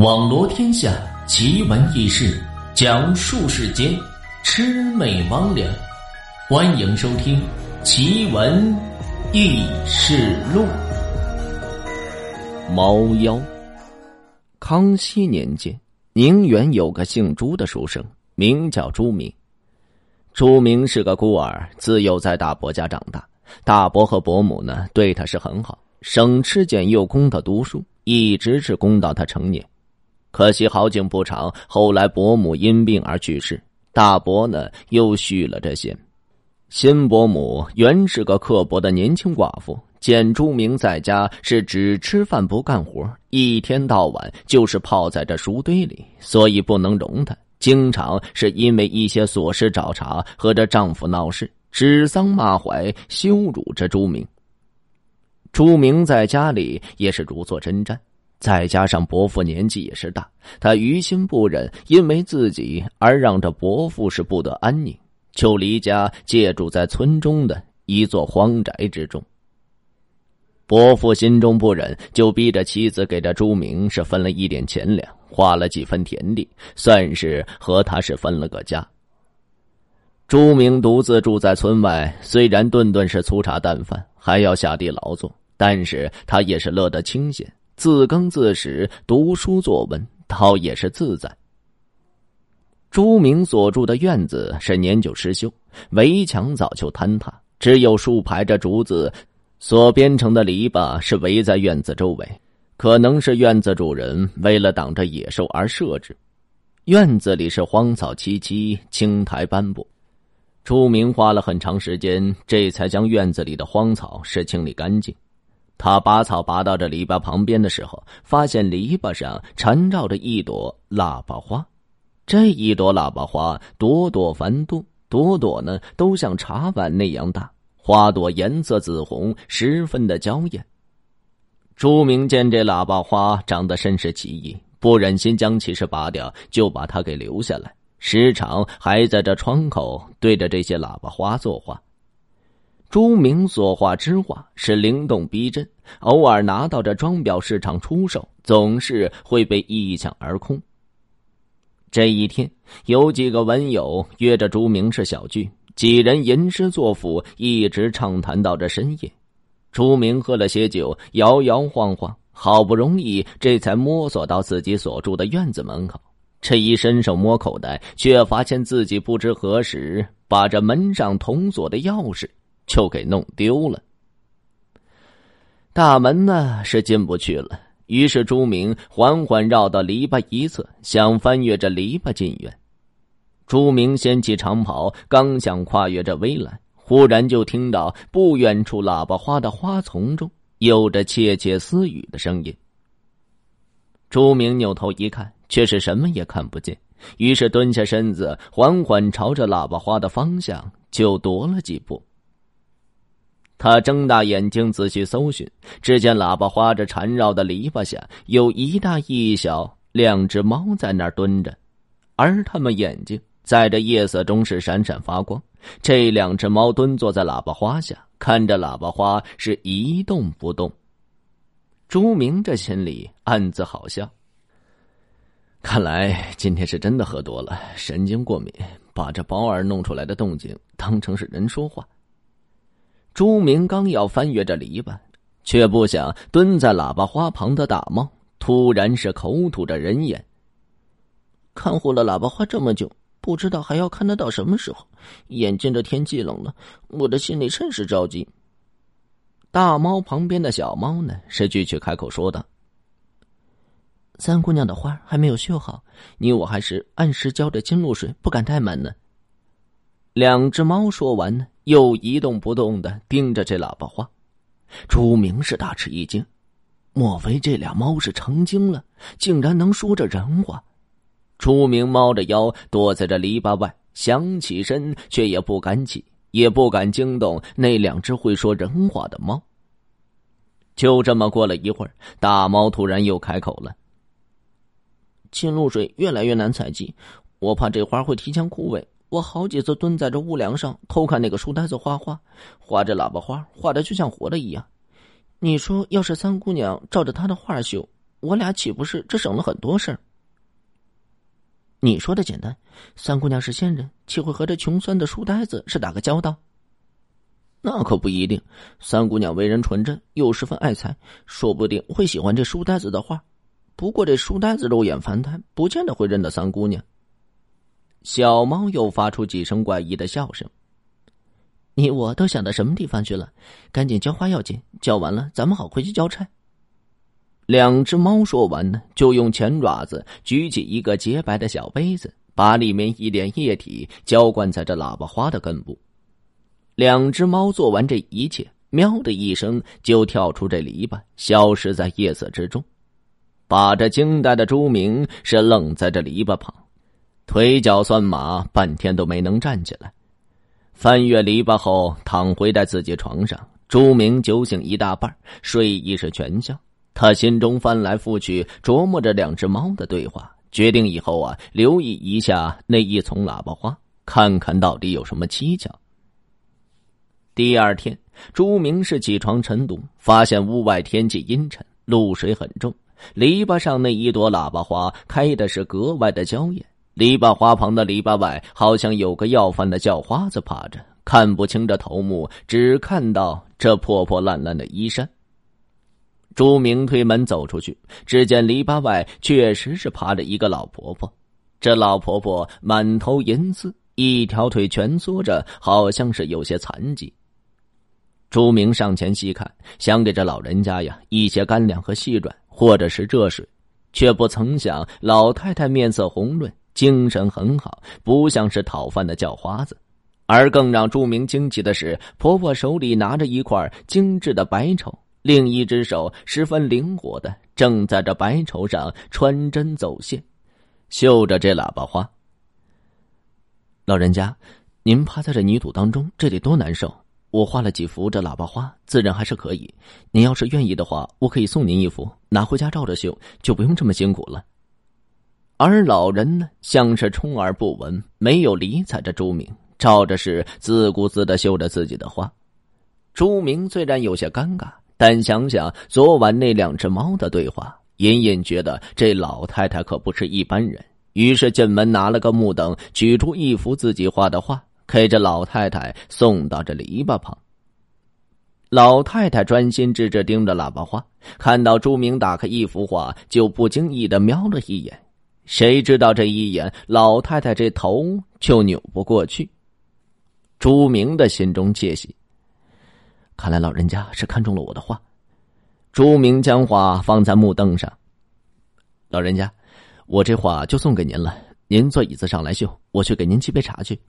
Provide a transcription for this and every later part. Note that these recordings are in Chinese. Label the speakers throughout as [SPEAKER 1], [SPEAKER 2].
[SPEAKER 1] 网罗天下奇闻异事，讲述世间魑魅魍魉。欢迎收听《奇闻异事录》。
[SPEAKER 2] 猫妖。康熙年间，宁远有个姓朱的书生，名叫朱明。朱明是个孤儿，自幼在大伯家长大。大伯和伯母呢，对他是很好，省吃俭用供他读书，一直是供到他成年。可惜好景不长，后来伯母因病而去世，大伯呢又续了这仙。新伯母原是个刻薄的年轻寡妇，见朱明在家是只吃饭不干活，一天到晚就是泡在这书堆里，所以不能容他，经常是因为一些琐事找茬，和这丈夫闹事，指桑骂槐，羞辱着朱明。朱明在家里也是如坐针毡。再加上伯父年纪也是大，他于心不忍，因为自己而让这伯父是不得安宁，就离家借住在村中的一座荒宅之中。伯父心中不忍，就逼着妻子给这朱明是分了一点钱粮，划了几分田地，算是和他是分了个家。朱明独自住在村外，虽然顿顿是粗茶淡饭，还要下地劳作，但是他也是乐得清闲。自耕自食，读书作文，倒也是自在。朱明所住的院子是年久失修，围墙早就坍塌，只有数排着竹子所编成的篱笆是围在院子周围。可能是院子主人为了挡着野兽而设置。院子里是荒草萋萋，青苔斑驳。朱明花了很长时间，这才将院子里的荒草是清理干净。他拔草拔到这篱笆旁边的时候，发现篱笆上缠绕着一朵喇叭花。这一朵喇叭花朵朵繁多，朵朵呢都像茶碗那样大，花朵颜色紫红，十分的娇艳。朱明见这喇叭花长得甚是奇异，不忍心将其是拔掉，就把它给留下来，时常还在这窗口对着这些喇叭花作画。朱明所画之画是灵动逼真，偶尔拿到这装裱市场出售，总是会被一抢而空。这一天，有几个文友约着朱明是小聚，几人吟诗作赋，一直畅谈到这深夜。朱明喝了些酒，摇摇晃晃，好不容易这才摸索到自己所住的院子门口。这一伸手摸口袋，却发现自己不知何时把这门上铜锁的钥匙。就给弄丢了，大门呢是进不去了。于是朱明缓缓绕到篱笆一侧，想翻越这篱笆进院。朱明掀起长袍，刚想跨越这围栏，忽然就听到不远处喇叭花的花丛中有着窃窃私语的声音。朱明扭头一看，却是什么也看不见，于是蹲下身子，缓缓朝着喇叭花的方向就踱了几步。他睁大眼睛仔细搜寻，只见喇叭花这缠绕的篱笆下有一大一小两只猫在那儿蹲着，而它们眼睛在这夜色中是闪闪发光。这两只猫蹲坐在喇叭花下，看着喇叭花是一动不动。朱明这心里暗自好笑，看来今天是真的喝多了，神经过敏，把这包儿弄出来的动静当成是人说话。朱明刚要翻越这篱笆，却不想蹲在喇叭花旁的大猫突然是口吐着人言：“
[SPEAKER 3] 看护了喇叭花这么久，不知道还要看得到什么时候。眼见着天气冷了，我的心里甚是着急。”
[SPEAKER 2] 大猫旁边的小猫呢，是继续开口说道：“
[SPEAKER 3] 三姑娘的花还没有绣好，你我还是按时浇着金露水，不敢怠慢呢。”
[SPEAKER 2] 两只猫说完呢。又一动不动的盯着这喇叭花，朱明是大吃一惊，莫非这俩猫是成精了，竟然能说着人话？朱明猫着腰躲在这篱笆外，想起身却也不敢起，也不敢惊动那两只会说人话的猫。就这么过了一会儿，大猫突然又开口了：“
[SPEAKER 3] 青露水越来越难采集，我怕这花会提前枯萎。”我好几次蹲在这屋梁上偷看那个书呆子画画，画着喇叭花，画的就像活的一样。你说，要是三姑娘照着他的画绣，我俩岂不是这省了很多事儿？你说的简单，三姑娘是仙人，岂会和这穷酸的书呆子是打个交道？那可不一定。三姑娘为人纯真，又十分爱财，说不定会喜欢这书呆子的画。不过这书呆子肉眼凡胎，不见得会认得三姑娘。小猫又发出几声怪异的笑声。你我都想到什么地方去了？赶紧浇花要紧，浇完了咱们好回去交差。两只猫说完呢，就用前爪子举起一个洁白的小杯子，把里面一点液体浇灌在这喇叭花的根部。两只猫做完这一切，喵的一声就跳出这篱笆，消失在夜色之中。把这惊呆的朱明是愣在这篱笆旁，腿脚酸麻，半天都没能站起来。翻越篱笆后，躺回在自己床上，朱明酒醒一大半，睡意是全消。他心中翻来覆去琢磨着两只猫的对话，决定以后啊留意一下那一丛喇叭花，看看到底有什么蹊跷。第二天，朱明是起床晨读，发现屋外天气阴沉，露水很重，篱笆上那一朵喇叭花开的是格外的娇艳。篱笆花旁的篱笆外，好像有个要饭的叫花子趴着，看不清这头目，只看到这破破烂烂的衣衫。朱明推门走出去，只见篱笆外确实是趴着一个老婆婆。这老婆婆满头银丝，一条腿蜷缩着，好像是有些残疾。朱明上前细看，想给这老人家呀一些干粮和细软，或者是热水，却不曾想老太太面色红润，精神很好，不像是讨饭的叫花子。而更让朱明惊奇的是，婆婆手里拿着一块精致的白绸。另一只手十分灵活的，正在这白绸上穿针走线，绣着这喇叭花。老人家，您趴在这泥土当中，这得多难受！我画了几幅这喇叭花，自然还是可以。您要是愿意的话，我可以送您一幅，拿回家照着绣，就不用这么辛苦了。而老人呢，像是充耳不闻，没有理睬着朱明，照着是自顾自的绣着自己的花。朱明虽然有些尴尬。但想想昨晚那两只猫的对话，隐隐觉得这老太太可不是一般人。于是进门拿了个木凳，取出一幅自己画的画，给这老太太送到这篱笆旁。老太太专心致志盯着喇叭花，看到朱明打开一幅画，就不经意的瞄了一眼。谁知道这一眼，老太太这头就扭不过去。朱明的心中窃喜。看来老人家是看中了我的画。朱明将画放在木凳上。老人家，我这画就送给您了。您坐椅子上来绣，我去给您沏杯茶去。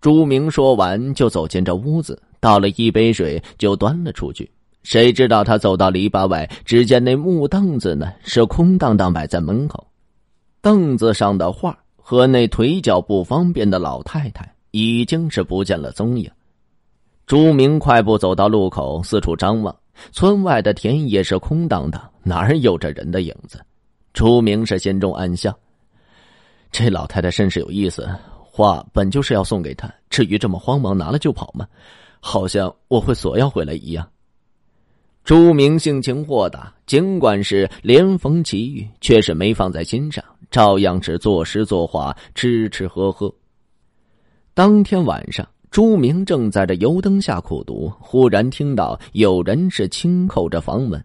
[SPEAKER 3] 朱明说完，就走进这屋子，倒了一杯水，就端了出去。谁知道他走到篱笆外，只见那木凳子呢是空荡荡摆在门口，凳子上的画和那腿脚不方便的老太太已经是不见了踪影。朱明快步走到路口，四处张望。村外的田野是空荡荡，哪儿有着人的影子？朱明是心中暗笑：这老太太甚是有意思。画本就是要送给她，至于这么慌忙拿了就跑吗？好像我会索要回来一样。朱明性情豁达，尽管是连逢奇遇，却是没放在心上，照样是作诗作画，吃吃喝喝。当天晚上。朱明正在这油灯下苦读，忽然听到有人是轻叩着房门。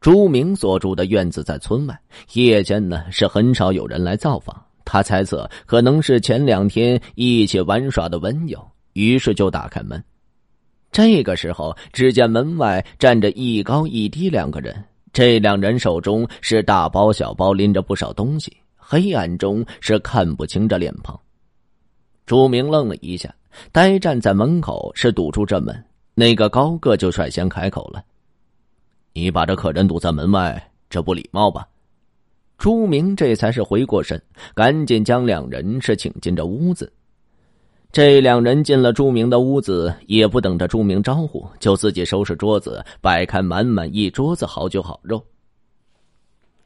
[SPEAKER 3] 朱明所住的院子在村外，夜间呢是很少有人来造访。他猜测可能是前两天一起玩耍的文友，于是就打开门。这个时候，只见门外站着一高一低两个人，这两人手中是大包小包，拎着不少东西，黑暗中是看不清这脸庞。朱明愣了一下。呆站在门口是堵住这门，那个高个就率先开口了：“你把这客人堵在门外，这不礼貌吧？”朱明这才是回过神，赶紧将两人是请进这屋子。这两人进了朱明的屋子，也不等着朱明招呼，就自己收拾桌子，摆开满满一桌子好酒好肉。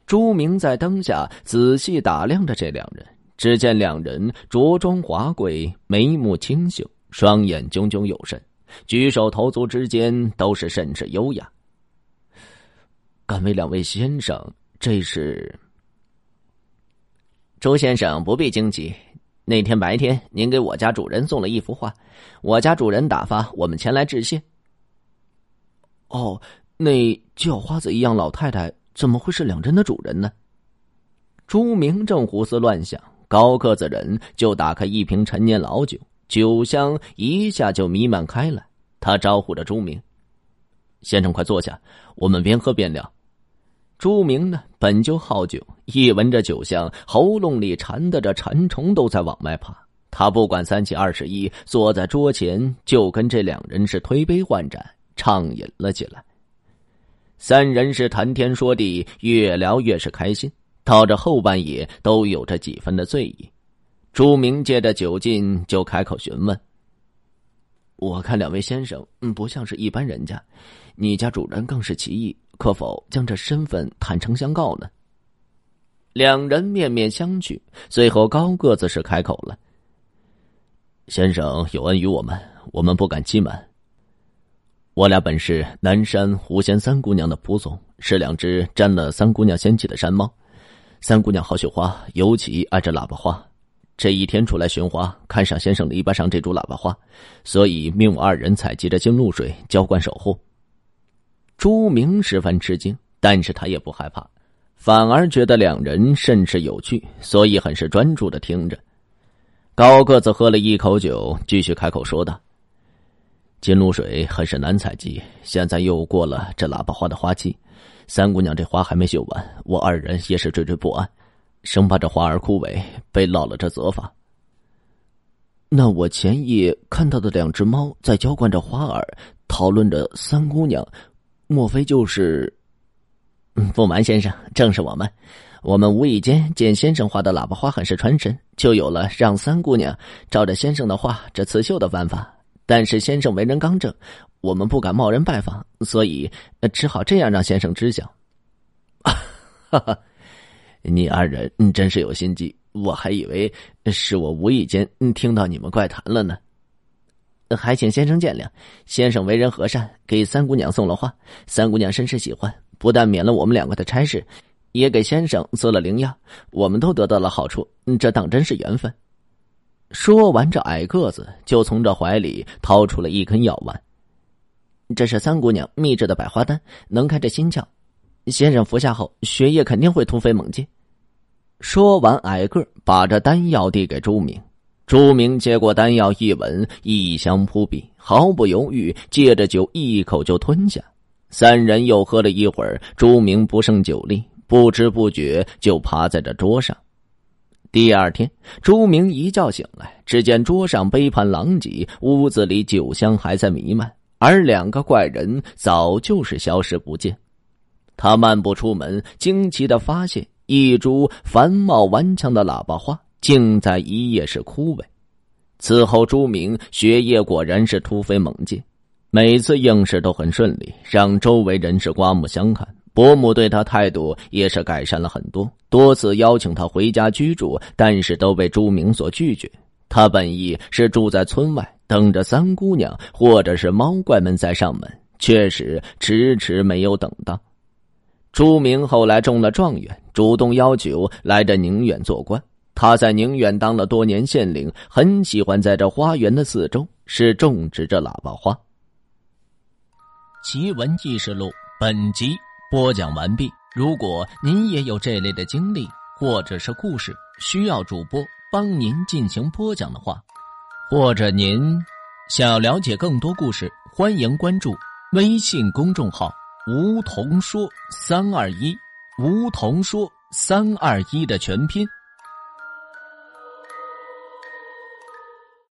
[SPEAKER 3] 朱明在灯下仔细打量着这两人。只见两人着装华贵，眉目清秀，双眼炯炯有神，举手投足之间都是甚是优雅。敢为两位先生这是周先生不必惊急。那天白天，您给我家主人送了一幅画，我家主人打发我们前来致谢。
[SPEAKER 2] 哦，那叫花子一样老太太怎么会是两人的主人呢？
[SPEAKER 3] 朱明正胡思乱想，高个子人就打开一瓶陈年老酒，酒香一下就弥漫开来。他招呼着朱明：“先生，快坐下，我们边喝边聊。”朱明呢，本就好酒，一闻着酒香，喉咙里缠的这馋虫都在往外爬。他不管三七二十一，坐在桌前就跟这两人是推杯换盏，畅饮了起来。三人是谈天说地，越聊越是开心。到这后半夜，都有着几分的醉意。朱明借着酒劲，就开口询问：“
[SPEAKER 2] 我看两位先生，嗯，不像是一般人家，你家主人更是奇异。”可否将这身份坦诚相告呢？
[SPEAKER 3] 两人面面相觑，最后高个子是开口了：“
[SPEAKER 1] 先生有恩于我们，我们不敢欺瞒。我俩本是南山狐仙三姑娘的仆从，是两只沾了三姑娘仙气的山猫。三姑娘好绣花，尤其爱这喇叭花。这一天出来寻花，看上先生篱笆上这株喇叭花，所以命我二人采集着金露水，浇灌守护。”
[SPEAKER 3] 朱明十分吃惊，但是他也不害怕，反而觉得两人甚是有趣，所以很是专注的听着。高个子喝了一口酒，继续开口说道：“
[SPEAKER 1] 金露水很是难采集，现在又过了这喇叭花的花期，三姑娘这花还没绣完，我二人也是惴惴不安，生怕这花儿枯萎，被落了这责罚。
[SPEAKER 2] 那我前夜看到的两只猫在浇灌着花儿，讨论着三姑娘。”莫非就是？
[SPEAKER 3] 不瞒先生，正是我们。我们无意间见先生画的喇叭花很是传神，就有了让三姑娘照着先生的画这刺绣的办法。但是先生为人刚正，我们不敢贸然拜访，所以只好这样让先生知晓。
[SPEAKER 1] 哈哈，你二人真是有心机，我还以为是我无意间听到你们怪谈了呢。
[SPEAKER 3] 还请先生见谅。先生为人和善，给三姑娘送了花，三姑娘甚是喜欢，不但免了我们两个的差事，也给先生做了灵药，我们都得到了好处。这当真是缘分。说完，这矮个子就从这怀里掏出了一根药丸，这是三姑娘秘制的百花丹，能开这心窍。先生服下后，血液肯定会突飞猛进。说完，矮个把这丹药递给朱明。朱明接过丹药一闻，异香扑鼻，毫不犹豫，借着酒一口就吞下。三人又喝了一会儿，朱明不胜酒力，不知不觉就趴在这桌上。第二天，朱明一觉醒来，只见桌上杯盘狼藉，屋子里酒香还在弥漫，而两个怪人早就是消失不见。他漫步出门，惊奇的发现一株繁茂顽强的喇叭花。竟在一夜是枯萎，此后朱明学业果然是突飞猛进，每次应试都很顺利，让周围人士刮目相看。伯母对他态度也是改善了很多，多次邀请他回家居住，但是都被朱明所拒绝。他本意是住在村外，等着三姑娘或者是猫怪们再上门，确实迟迟没有等到。朱明后来中了状元，主动要求来这宁远做官。他在宁远当了多年县令，很喜欢在这花园的四周是种植着喇叭花。
[SPEAKER 1] 奇闻异事录本集播讲完毕。如果您也有这类的经历或者是故事，需要主播帮您进行播讲的话，或者您想要了解更多故事，欢迎关注微信公众号“梧桐说三二一”，梧桐说三二一的全拼。